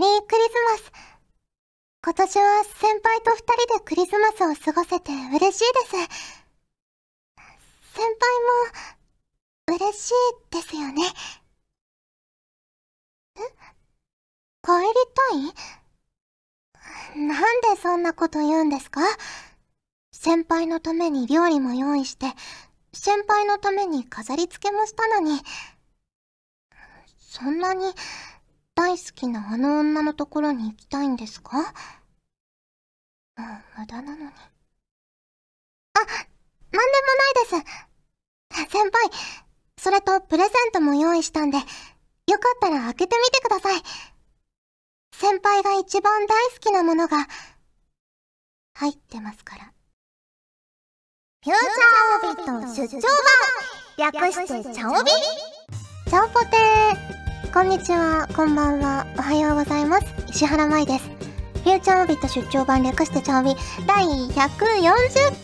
リークリスマス。今年は先輩と二人でクリスマスを過ごせて嬉しいです。先輩も嬉しいですよね。え？帰りたい？なんでそんなこと言うんですか？先輩のために料理も用意して、先輩のために飾り付けもしたのに、そんなに大好きなあの女のところに行きたいんですか？もう無駄なのに。あ、なんでもないです。先輩、それとプレゼントも用意したんで、よかったら開けてみてください。先輩が一番大好きなものが、入ってますから。フューチャーオビット出張版略してチャオビチャオポテーこんにちは、こんばんは、おはようございます。石原舞です。フューチャーオビット出張版略してチャオビ第140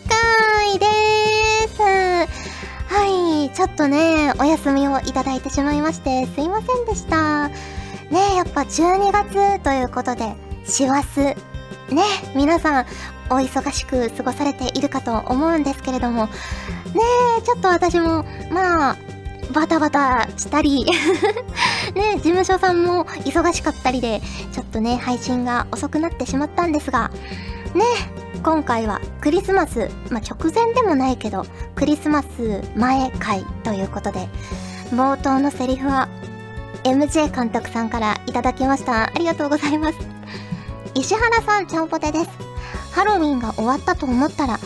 回でーす。はい、ちょっとね、お休みをいただいてしまいまして、すいませんでした。ねやっぱ12月ということで、師走。ね皆さん、お忙しく過ごされているかと思うんですけれども、ねえ、ちょっと私も、まあ、バタバタしたり ね事務所さんも忙しかったりで、ちょっとね、配信が遅くなってしまったんですが、ね今回はクリスマス、まあ、直前でもないけど、クリスマス前回ということで、冒頭のセリフは、MJ 監督さんからいただきました。ありがとうございます。石原さん、ちゃんぽてです。ハロウィンが終わったと思ったら、も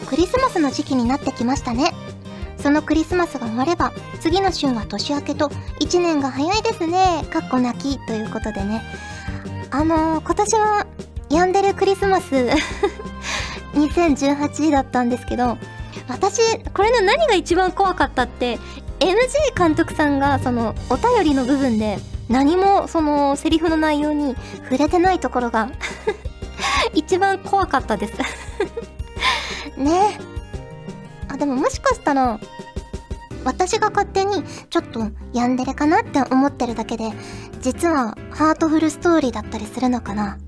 うクリスマスの時期になってきましたね。そのクリスマスが終われば、次の週は年明けと、1年が早いですね。かっこ泣きということでね。あのー、今年は、ヤンデレクリスマス 2018だったんですけど、私、これの何が一番怖かったって、MG 監督さんが、その、お便りの部分で、何も、その、セリフの内容に触れてないところが 一番怖かったです ねあ、でももしかしたら、私が勝手にちょっとヤンデレかなって思ってるだけで、実はハートフルストーリーだったりするのかな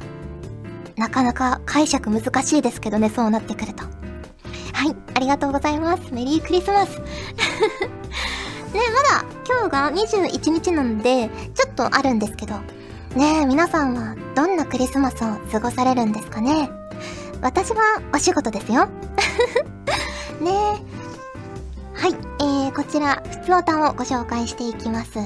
なかなか解釈難しいですけどね、そうなってくると。はい、ありがとうございます。メリークリスマス。ね、まだ今日が21日なので、ちょっとあるんですけど、ねえ、皆さんはどんなクリスマスを過ごされるんですかね私はお仕事ですよ。ねえ。はい、えー、こちら、普通おたをご紹介していきます。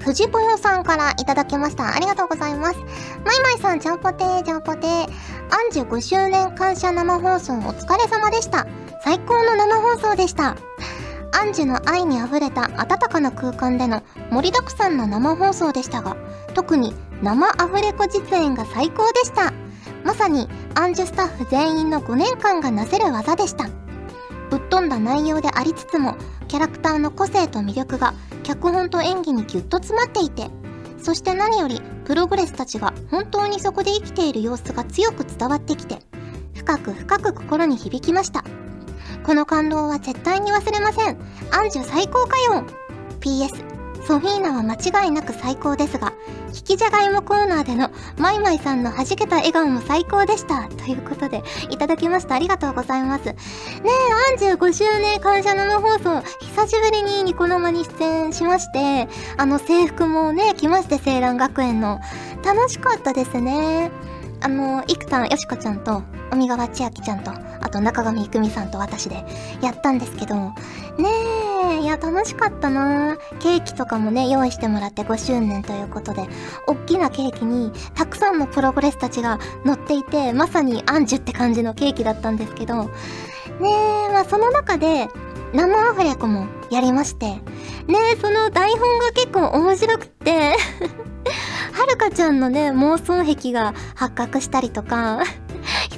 藤ぽよさんからいただきました。ありがとうございます。まいまいさん、ちゃんぽてー、ちゃんぽてー。アンジュ5周年感謝生放送お疲れ様でした。最高の生放送でした。アンジュの愛に溢れた温かな空間での盛りだくさんの生放送でしたが、特に生アフレコ実演が最高でした。まさにアンジュスタッフ全員の5年間がなせる技でした。ぶっ飛んだ内容でありつつも、キャラクターの個性と魅力が脚本と演技にぎゅっと詰まっていて、そして何よりプログレスたちが本当にそこで生きている様子が強く伝わってきて、深く深く心に響きました。この感動は絶対に忘れません。アンジュ最高かよ !PS、ソフィーナは間違いなく最高ですが、引きじゃがいもコーナーでのマイマイさんの弾けた笑顔も最高でした。ということで、いただきました。ありがとうございます。ねえ、アン5周年感謝生放送、久しぶりにニコ生に出演しまして、あの制服もね、来まして、青蘭学園の。楽しかったですね。あの、いくたんよしこちゃんと、海川千秋ちゃんと、あと中上郁美さんと私でやったんですけど、ねえ、いや、楽しかったな。ケーキとかもね、用意してもらって5周年ということで、おっきなケーキに、たくさんのプログレスたちが乗っていて、まさにアンジュって感じのケーキだったんですけど、ねえ、まあその中で、生アフレコもやりまして、ねえ、その台本が結構面白くって はるかちゃんのね、妄想癖が発覚したりとか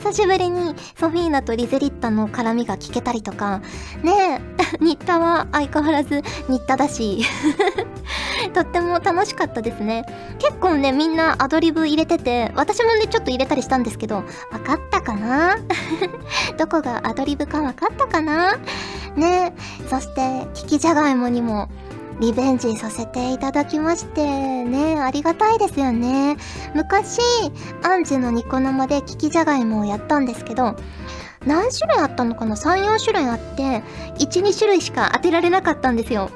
久しぶりにソフィーナとリゼリッタの絡みが聞けたりとか、ねえ、新田は相変わらず新田だし、とっても楽しかったですね。結構ね、みんなアドリブ入れてて、私もね、ちょっと入れたりしたんですけど、わかったかな？どこがアドリブかわかったかな？ねえ。そして、キキジャガイモにも、リベンジさせていただきましてね。ありがたいですよね。昔アンジュのニコ生でキキじゃがいもをやったんですけど何種類あったのかな？34種類あって12種類しか当てられなかったんですよ。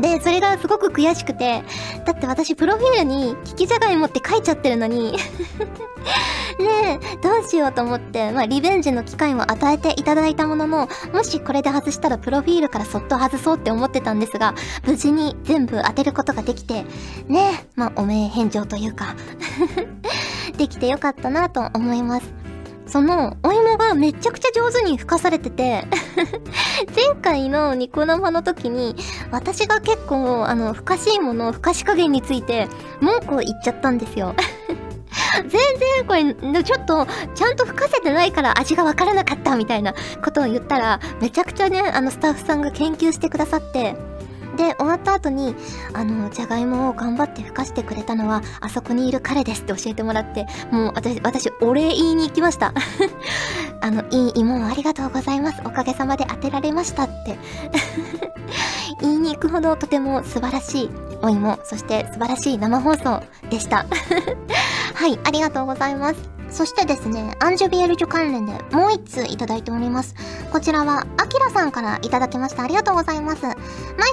で、それがすごく悔しくて、だって私プロフィールにキキジャガイモって書いちゃってるのに ねえ、どうしようと思って、まあリベンジの機会も与えていただいたものの、もしこれで外したらプロフィールからそっと外そうって思ってたんですが、無事に全部当てることができて、ねえ、まあお名返上というか できてよかったなと思います。そのお芋がめちゃくちゃ上手にふかされてて 前回のニコ生の時に私が結構あのふかしいものふかし加減について文句を言っちゃったんですよ。全然これちょっとちゃんと吹かせてないから味がわからなかったみたいなことを言ったらめちゃくちゃねあのスタッフさんが研究してくださってで、終わった後に、あの、じゃがいもを頑張ってふかしてくれたのは、あそこにいる彼ですって教えてもらって、もう私、私、お礼言いに行きました。あの、いい芋をありがとうございます。おかげさまで当てられましたって 言いに行くほどとても素晴らしいお芋、そして素晴らしい生放送でした。はい、ありがとうございます。そしてですね、アンジュビエルジュ関連でもう一通いただいております。こちらは、アキラさんからいただきました。ありがとうございます。マイ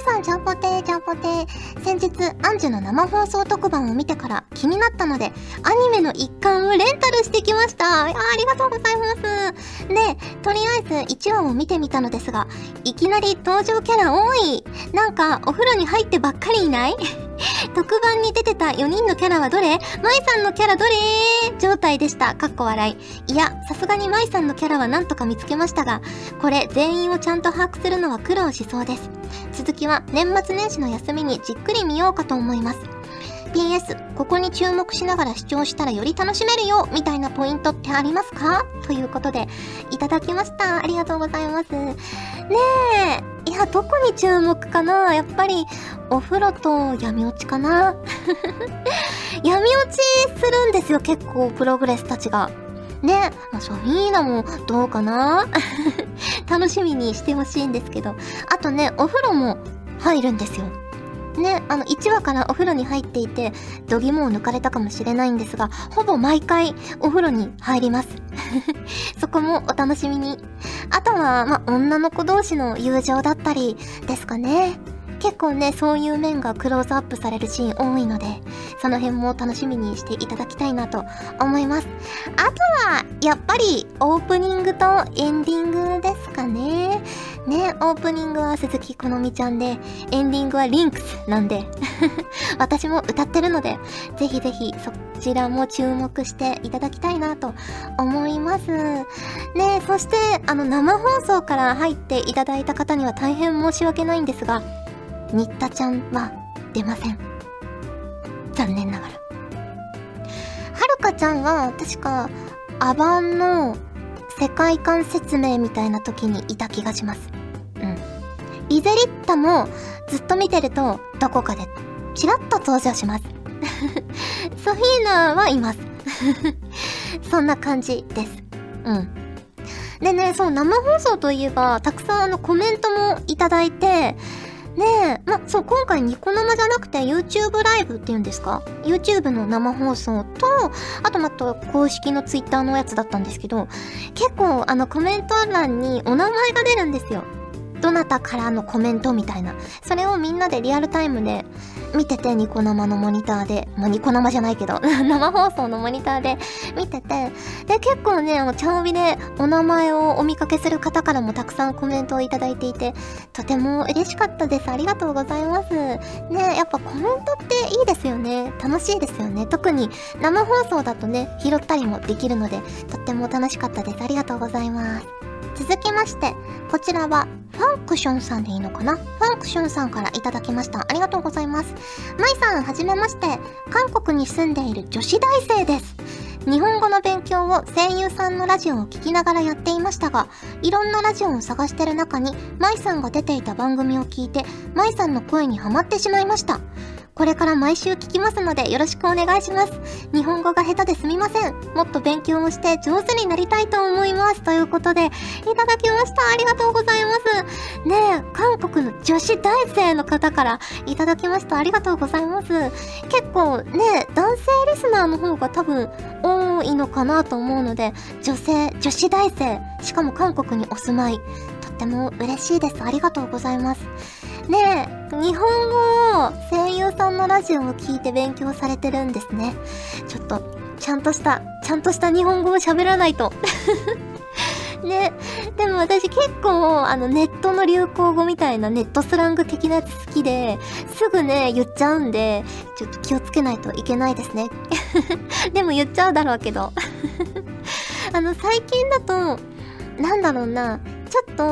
さん、ちゃんぽてー、ちゃんぽてー。先日、アンジュの生放送特番を見てから気になったので、アニメの一巻をレンタルしてきました。あありがとうございます。で、とりあえず1話を見てみたのですが、いきなり登場キャラ多い。なんか、お風呂に入ってばっかりいない？特番に出てた4人のキャラはどれ？マイさんのキャラどれ？状態でした。かっこ笑い。いや、さすがにマイさんのキャラは何とか見つけましたが、これ全員をちゃんと把握するのは苦労しそうです。続きは年末年始の休みにじっくり見ようかと思います。PS、ここに注目しながら視聴したらより楽しめるよみたいなポイントってありますか？ということで、いただきました。ありがとうございます。ねえ、いや、どこに注目かなやっぱり、お風呂と闇落ちかな 闇落ちするんですよ、結構、プログレスたちが。ね、まあ、ソフィーナもどうかな？楽しみにしてほしいんですけど。あとね、お風呂も入るんですよ。ね、あの、1話からお風呂に入っていて、度肝を抜かれたかもしれないんですが、ほぼ毎回お風呂に入ります。そこもお楽しみに。あとは、ま女の子同士の友情だったりですかね。結構ね、そういう面がクローズアップされるシーン多いので、その辺も楽しみにしていただきたいなと思います。あとは、やっぱりオープニングとエンディングですかね。ね、オープニングは鈴木好美ちゃんで、エンディングはリンクスなんで 私も歌ってるので、ぜひぜひそちらも注目していただきたいなと思います。ね、そして、あの、生放送から入っていただいた方には大変申し訳ないんですが、新田ちゃんは出ません。残念ながら。はるかちゃんは確かアバンの世界観説明みたいな時にいた気がします。リゼリッタもずっと見てるとどこかでチラッと登場します。ソフィーナはいます。そんな感じです。うん。でね、そう、生放送といえば、たくさんあのコメントもいただいて、ねえ、ま、そう、今回ニコ生じゃなくて YouTube ライブっていうんですか ?YouTube の生放送と、あとまた公式の Twitter のやつだったんですけど、結構あのコメント欄にお名前が出るんですよ。どなたからのコメントみたいな。それをみんなでリアルタイムで見てて、ニコ生のモニターで。まあ、ニコ生じゃないけど、生放送のモニターで見てて。で、結構ね、あの、チャオビでお名前をお見かけする方からもたくさんコメントをいただいていて、とても嬉しかったです。ありがとうございます。ね、やっぱコメントっていいですよね。楽しいですよね。特に生放送だとね、拾ったりもできるので、とっても楽しかったです。ありがとうございます。続きまして、こちらは、ファンクションさんでいいのかな？ファンクションさんからいただきました。ありがとうございます。マイさん、はじめまして。韓国に住んでいる女子大生です。日本語の勉強を声優さんのラジオを聞きながらやっていましたが、いろんなラジオを探してる中に、マイさんが出ていた番組を聞いて、マイさんの声にハマってしまいました。これから毎週聞きますのでよろしくお願いします。日本語が下手ですみません。もっと勉強をして上手になりたいと思います。ということで、いただきました。ありがとうございます。ねえ、韓国の女子大生の方からいただきました。ありがとうございます。結構ね、男性リスナーの方が多分多いのかなと思うので、女性、女子大生、しかも韓国にお住まい、とっても嬉しいです。ありがとうございます。ねえ、日本語を声優さんのラジオを聞いて勉強されてるんですね。ちょっと、ちゃんとした、ちゃんとした日本語を喋らないと。ね、でも私結構あのネットの流行語みたいなネットスラング的なやつ好きですぐね言っちゃうんでちょっと気をつけないといけないですね でも言っちゃうだろうけど あの最近だとなんだろうなちょっと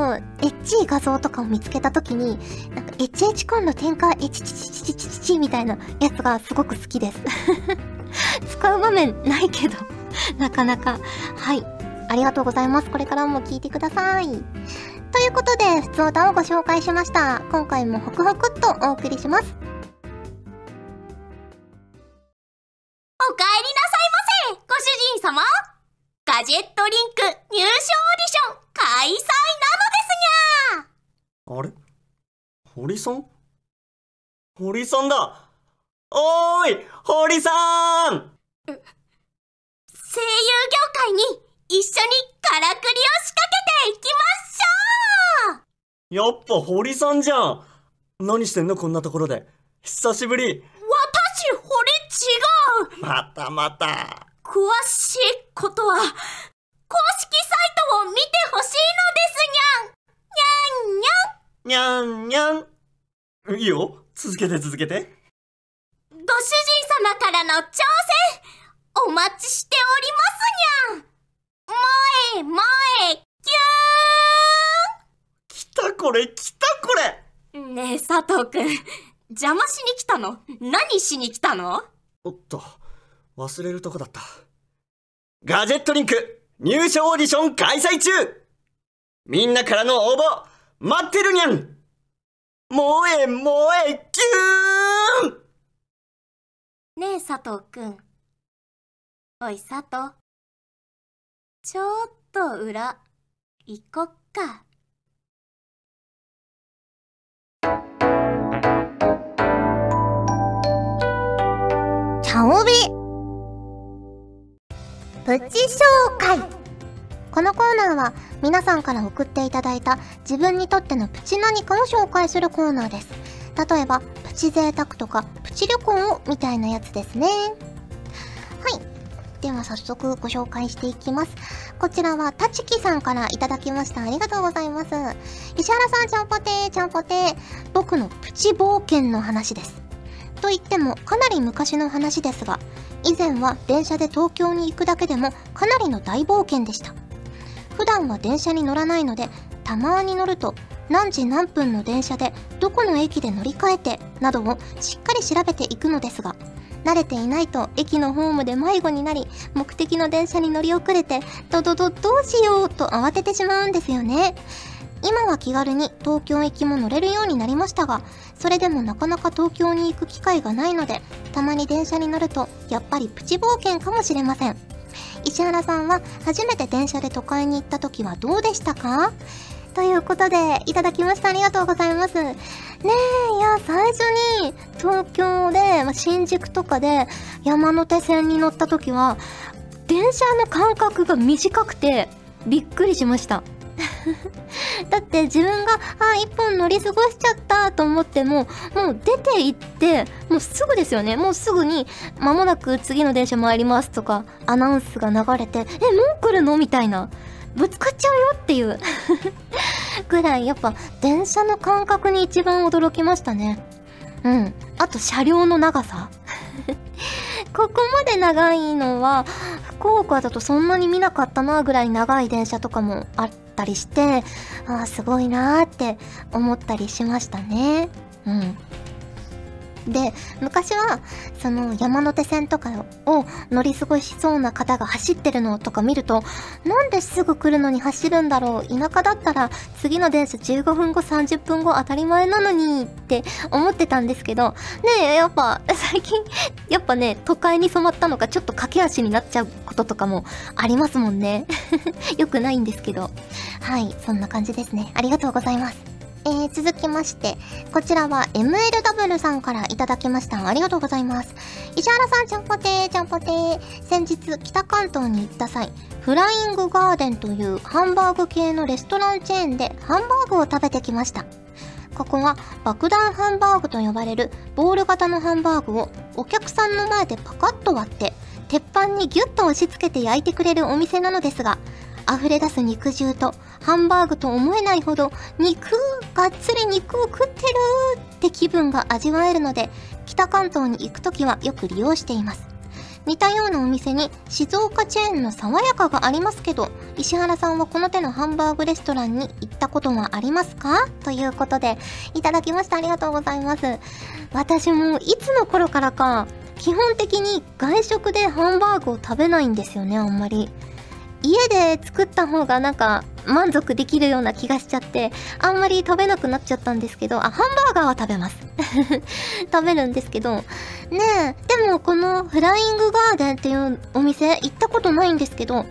エッチい画像とかを見つけた時になんか HH コンロ展開エチチチチチチチみたいなやつがすごく好きです使う場面ないけどなかなかはいありがとうございますこれからも聞いてくださいということで、普通歌をご紹介しました。今回もホクホクっとお送りします。お帰りなさいませご主人様ガジェットリンク入賞オーディション開催なのですにゃあれ？堀さん？堀さんだ！おーい！堀さん！声優業界に一緒にからくりを仕掛けていきましょう！やっぱ堀さんじゃん！何してんの？こんなところで。久しぶり。私堀違う！またまた。詳しいことは、公式サイトを見てほしいのですにゃん。にゃんにゃん。にゃん。いいよ。続けて続けて。ご主人様からの挑戦、お待ちしておりますにゃん。萌え萌え、キューン来たこれ、来たこれねえ、佐藤くん。邪魔しに来たの？何しに来たの？おっと。忘れるとこだった。ガジェットリンク入賞オーディション開催中みんなからの応募待ってるにゃん萌え萌えキューンねえ佐藤くん。おい佐藤。ちょっと裏、行こっか。茶帯プチ紹介このコーナーは皆さんから送っていただいた自分にとってのプチ何かを紹介するコーナーです。例えばプチ贅沢とかプチ旅行みたいなやつですね。はい。では早速ご紹介していきます。こちらはたちきさんからいただきました。ありがとうございます。石原さんちゃんぽてーちゃんぽてー。僕のプチ冒険の話です。と言ってもかなり昔の話ですが以前は電車で東京に行くだけでもかなりの大冒険でした。普段は電車に乗らないのでたまに乗ると何時何分の電車でどこの駅で乗り換えてなどをしっかり調べていくのですが慣れていないと駅のホームで迷子になり目的の電車に乗り遅れてドドドどうしようと慌ててしまうんですよね。今は気軽に東京行きも乗れるようになりましたがそれでもなかなか東京に行く機会がないのでたまに電車に乗るとやっぱりプチ冒険かもしれません。石原さんは初めて電車で都会に行った時はどうでしたか？ということでいただきました。ありがとうございます。ねえいや最初に東京で、ま新宿とかで山手線に乗った時は電車の間隔が短くてびっくりしました。だって自分が、あ、一本乗り過ごしちゃったと思っても、もう出て行って、もうすぐですよね。もうすぐに、間もなく次の電車参りますとか、アナウンスが流れて、え、もう来るの？みたいな。ぶつかっちゃうよっていう ぐらい、やっぱ、電車の感覚に一番驚きましたね。うん。あと、車両の長さ。ここまで長いのは、福岡だとそんなに見なかったなぐらい長い電車とかもあっ、たりしてああすごいなーって思ったりしましたね。うん。で、昔は、その山手線とかを乗り過ごしそうな方が走ってるのとか見ると、なんですぐ来るのに走るんだろう田舎だったら次の電車15分後30分後当たり前なのにって思ってたんですけど、ねえ、やっぱ最近、やっぱね、都会に染まったのかちょっと駆け足になっちゃうこととかもありますもんね。よくないんですけど。はい、そんな感じですね。ありがとうございます。えー、続きまして、こちらは MLW さんからいただきました。ありがとうございます。石原さん、ちゃんぽてー、ちゃんぽてー。先日、北関東に行った際、フライングガーデンというハンバーグ系のレストランチェーンでハンバーグを食べてきました。ここは爆弾ハンバーグと呼ばれるボール型のハンバーグをお客さんの前でパカッと割って鉄板にギュッと押し付けて焼いてくれるお店なのですが溢れ出す肉汁とハンバーグと思えないほど肉がっつり肉を食ってるって気分が味わえるので北関東に行く時はよく利用しています。似たようなお店に静岡チェーンの爽やかがありますけど石原さんはこの手のハンバーグレストランに行ったことはありますか？ということでいただきましたありがとうございます。私もいつの頃からか基本的に外食でハンバーグを食べないんですよねあんまり。家で作った方がなんか満足できるような気がしちゃってあんまり食べなくなっちゃったんですけどあハンバーガーは食べます。食べるんですけどねえでもこのフライングガーデンっていうお店行ったことないんですけど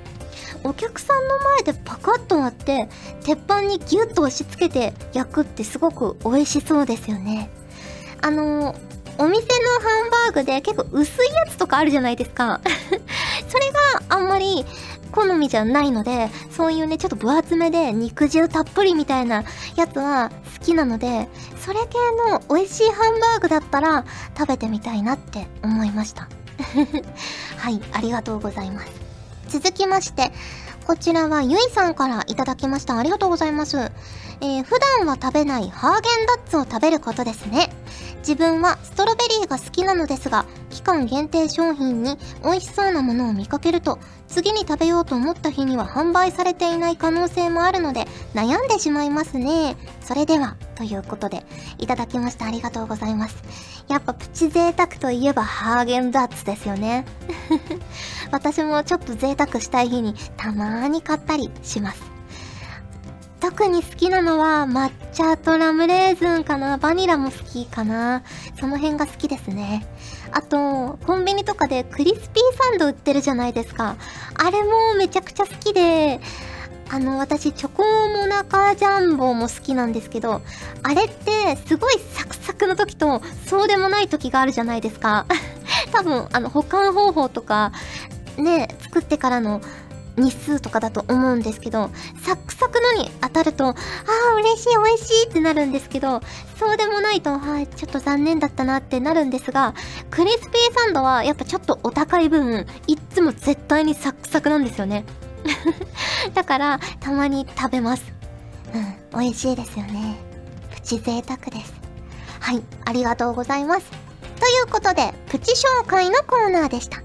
お客さんの前でパカッと割って鉄板にギュッと押し付けて焼くってすごく美味しそうですよね。あのお店のハンバーグで結構薄いやつとかあるじゃないですか。それがあんまり好みじゃないので、そういうね、ちょっと分厚めで肉汁たっぷりみたいなやつは好きなので、それ系の美味しいハンバーグだったら食べてみたいなって思いました。はい、ありがとうございます。続きまして、こちらはゆいさんから頂きました。ありがとうございます。えー、普段は食べないハーゲンダッツを食べることですね。自分はストロベリーが好きなのですが、期間限定商品に美味しそうなものを見かけると、次に食べようと思った日には販売されていない可能性もあるので、悩んでしまいますね。それでは、ということで、いただきました。ありがとうございます。やっぱプチ贅沢といえばハーゲンダッツですよね。私もちょっと贅沢したい日にたまーに買ったりします。特に好きなのは抹茶とラムレーズンかな。バニラも好きかな。その辺が好きですね。あと、コンビニとかでクリスピーサンド売ってるじゃないですか。あれもめちゃくちゃ好きで、あの、私、チョコモナカジャンボも好きなんですけど、あれってすごいサクサクの時と、そうでもない時があるじゃないですか。多分、あの、保管方法とか、ね、作ってからの日数とかだと思うんですけど、サクサクのに当たると、ああ、嬉しい、美味しいってなるんですけど、そうでもないと、はい、ちょっと残念だったなってなるんですが、クリスピーサンドはやっぱちょっとお高い分、いっつも絶対にサクサクなんですよね。だから、たまに食べます。うん、美味しいですよね。プチ贅沢です。はい、ありがとうございます。ということで、プチ紹介のコーナーでした。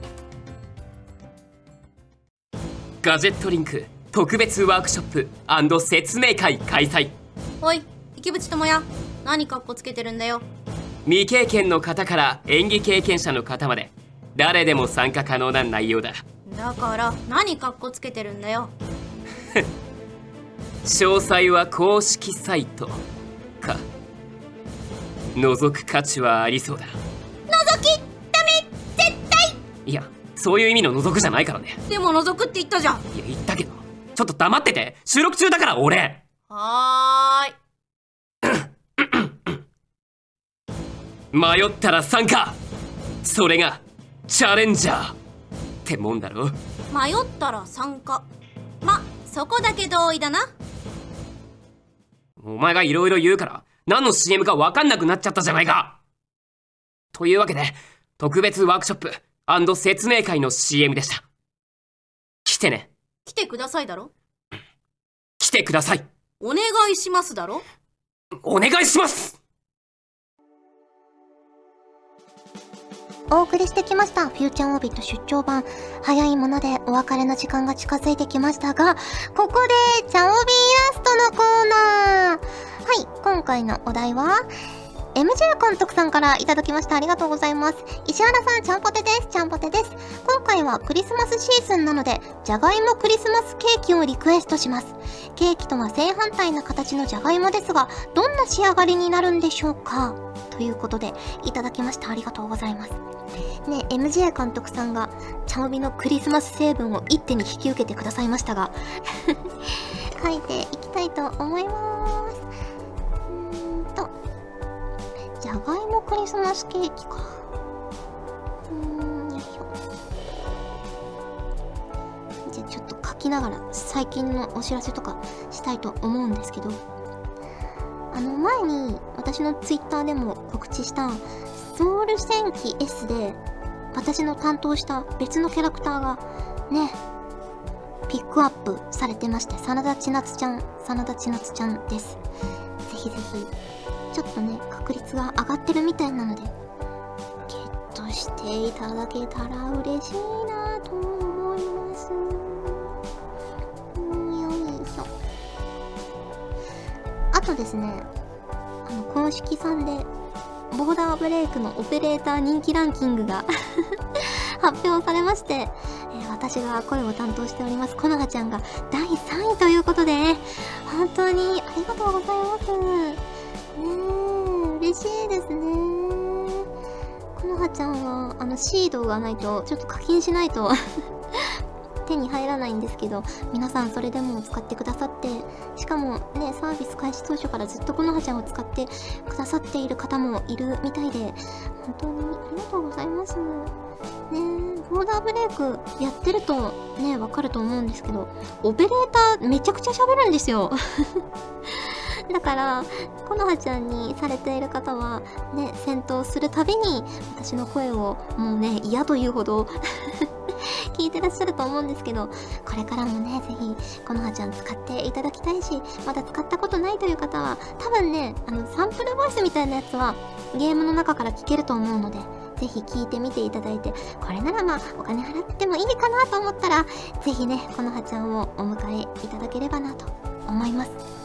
ガジェットリンク特別ワークショップ説明会開催。おい池淵智也何かっこつけてるんだよ。未経験の方から演技経験者の方まで誰でも参加可能な内容だ。だから何かっこつけてるんだよ。詳細は公式サイトか。覗く価値はありそうだ。覗きダメ絶対！いやそういう意味の覗くじゃないからね。でも覗くって言ったじゃん。いや言ったけど。ちょっと黙ってて。収録中だから俺。はーい。迷ったら参加。それがチャレンジャーってもんだろ。迷ったら参加。まそこだけ同意だな。お前がいろいろ言うから何の CM か分かんなくなっちゃったじゃないか。というわけで特別ワークショップ説明会の CM でした。来てね。来てくださいだろ？来てください。お願いしますだろ？お願いしますお送りしてきました。フューチャーオービット出張版。早いものでお別れの時間が近づいてきましたが、ここで、チャオビーイラストのコーナー。はい、今回のお題は、MJ 監督さんからいただきました。ありがとうございます。石原さん、ちゃんぽてです。ちゃんぽてです。今回はクリスマスシーズンなので、じゃがいもクリスマスケーキをリクエストします。ケーキとは正反対な形のじゃがいもですが、どんな仕上がりになるんでしょうか？ということで、いただきました。ありがとうございます。ね、MJ 監督さんが、チャオビのクリスマス成分を一手に引き受けてくださいましたが、書いていきたいと思います。うーと、ゃがいもクリスマスケーキか。うん、よいしょ。じゃあちょっと書きながら最近のお知らせとかしたいと思うんですけど、あの前に私のツイッターでも告知したソウル戦記 S で私の担当した別のキャラクターがね、ピックアップされてまして、真田千夏ちゃん、真田千夏ちゃんです。ぜひぜひ、ちょっとね、確率が上がってるみたいなので、ゲットしていただけたら嬉しいなと思います。よいしょ。あとですね、あの、公式さんで、ボーダーブレイクのオペレーター人気ランキングが 発表されまして、えー私が声を担当しております、このはちゃんが第3位ということで、本当にありがとうございます。ねえ、嬉しいですね。このはちゃんは、あの、シードがないと、ちょっと課金しないと 手に入らないんですけど、皆さんそれでも使ってくださって、しかもね、サービス開始当初からずっとこのはちゃんを使ってくださっている方もいるみたいで、本当にありがとうございます。ね、ボーダーブレイクやってるとね、わかると思うんですけど、オペレーターめちゃくちゃ喋るんですよ。だから、このはちゃんにされている方は、ね、戦闘するたびに、私の声をもうね、嫌というほど 聞いてらっしゃると思うんですけど、これからもね、ぜひ、このはちゃん使っていただきたいし、まだ使ったことないという方は、多分ね、あの、サンプルボイスみたいなやつは、ゲームの中から聞けると思うので、ぜひ聞いてみていただいて、これならまあ、お金払ってもいいかなと思ったら、ぜひね、このはちゃんをお迎えいただければなと思います。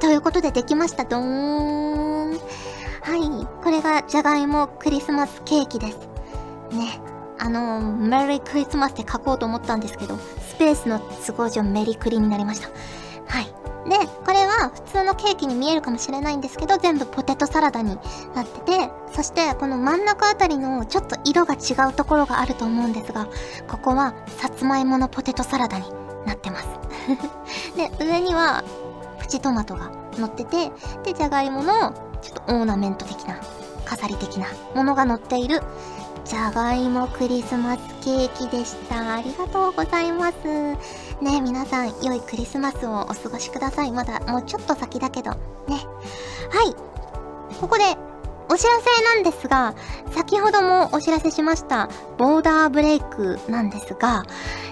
ということでできました。どーん。はい。これがじゃがいもクリスマスケーキです。ね。あの、メリークリスマスって書こうと思ったんですけど、スペースの都合上メリクリになりました。はい。で、これは普通のケーキに見えるかもしれないんですけど、全部ポテトサラダになってて、そしてこの真ん中あたりのちょっと色が違うところがあると思うんですが、ここはさつまいものポテトサラダになってます。で、上にはチトマトが乗ってて、で、じゃがいものちょっとオーナメント的な、飾り的なものが乗っている、じゃがいもクリスマスケーキでした。ありがとうございます。ね皆さん、良いクリスマスをお過ごしください。まだもうちょっと先だけど、ね。はい。ここで、お知らせなんですが、先ほどもお知らせしました、ボーダーブレイクなんですが、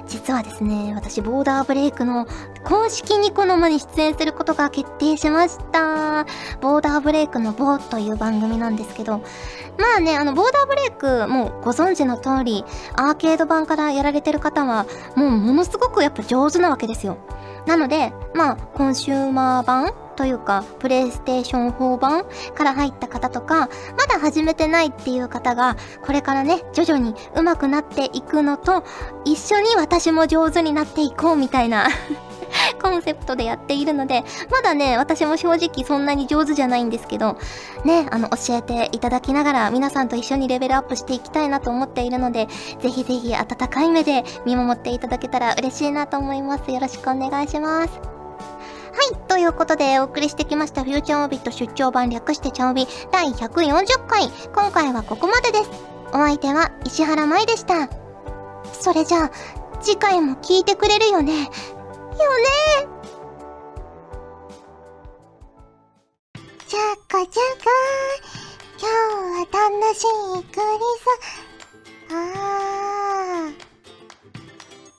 実はですね、私、ボーダーブレイクの公式ニコ生に出演することが決定しました。ボーダーブレイクのボーという番組なんですけど、まあね、あの、ボーダーブレイク、もうご存知の通り、アーケード版からやられてる方は、もうものすごくやっぱ上手なわけですよ。なので、まあ、コンシューマー版というか、プレイステーション4版から入った方とか、まだ始めてないっていう方が、これからね、徐々に上手くなっていくのと、一緒に私も上手になっていこうみたいな コンセプトでやっているので、まだね、私も正直そんなに上手じゃないんですけど、ね、あの、教えていただきながら、皆さんと一緒にレベルアップしていきたいなと思っているので、ぜひぜひ温かい目で見守っていただけたら嬉しいなと思います。よろしくお願いします。はい。ということで、お送りしてきました、フューチャーオービット出張版略してチャオビ第140回。今回はここまでです。お相手は石原舞でした。それじゃあ、次回も聞いてくれるよね。よねじゃかじゃか今日は楽しいクリスあ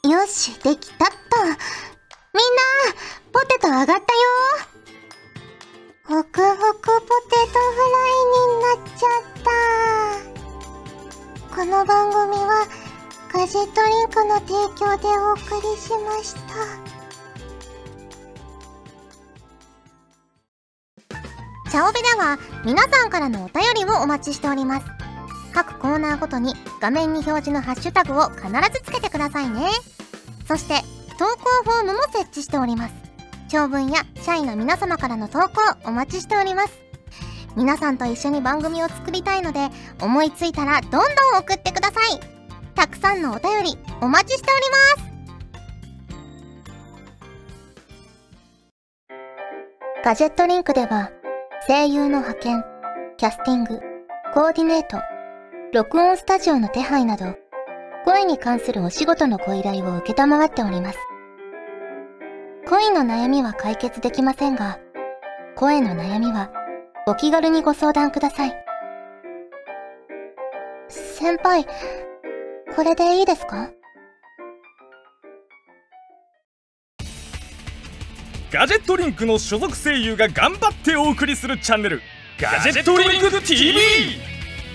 ーよしできたっとみんなポテト上がったよ。ホクホクポテトフライになっちゃった。この番組はガジェットリンクの提供でお送りしました。チャオベでは皆さんからのお便りをお待ちしております。各コーナーごとに画面に表示のハッシュタグを必ずつけてくださいね。そして投稿フォームも設置しております。長文や社員の皆様からの投稿お待ちしております。皆さんと一緒に番組を作りたいので思いついたらどんどん送ってください。たくさんのお便りお待ちしております。ガジェットリンクでは声優の派遣、キャスティング、コーディネート、録音スタジオの手配など声に関するお仕事のご依頼を受けたまっております。恋の悩みは解決できませんが、声の悩みはお気軽にご相談ください。先輩、これでいいですか？ガジェットリンクの所属声優が頑張ってお送りするチャンネルガジェットリンク TV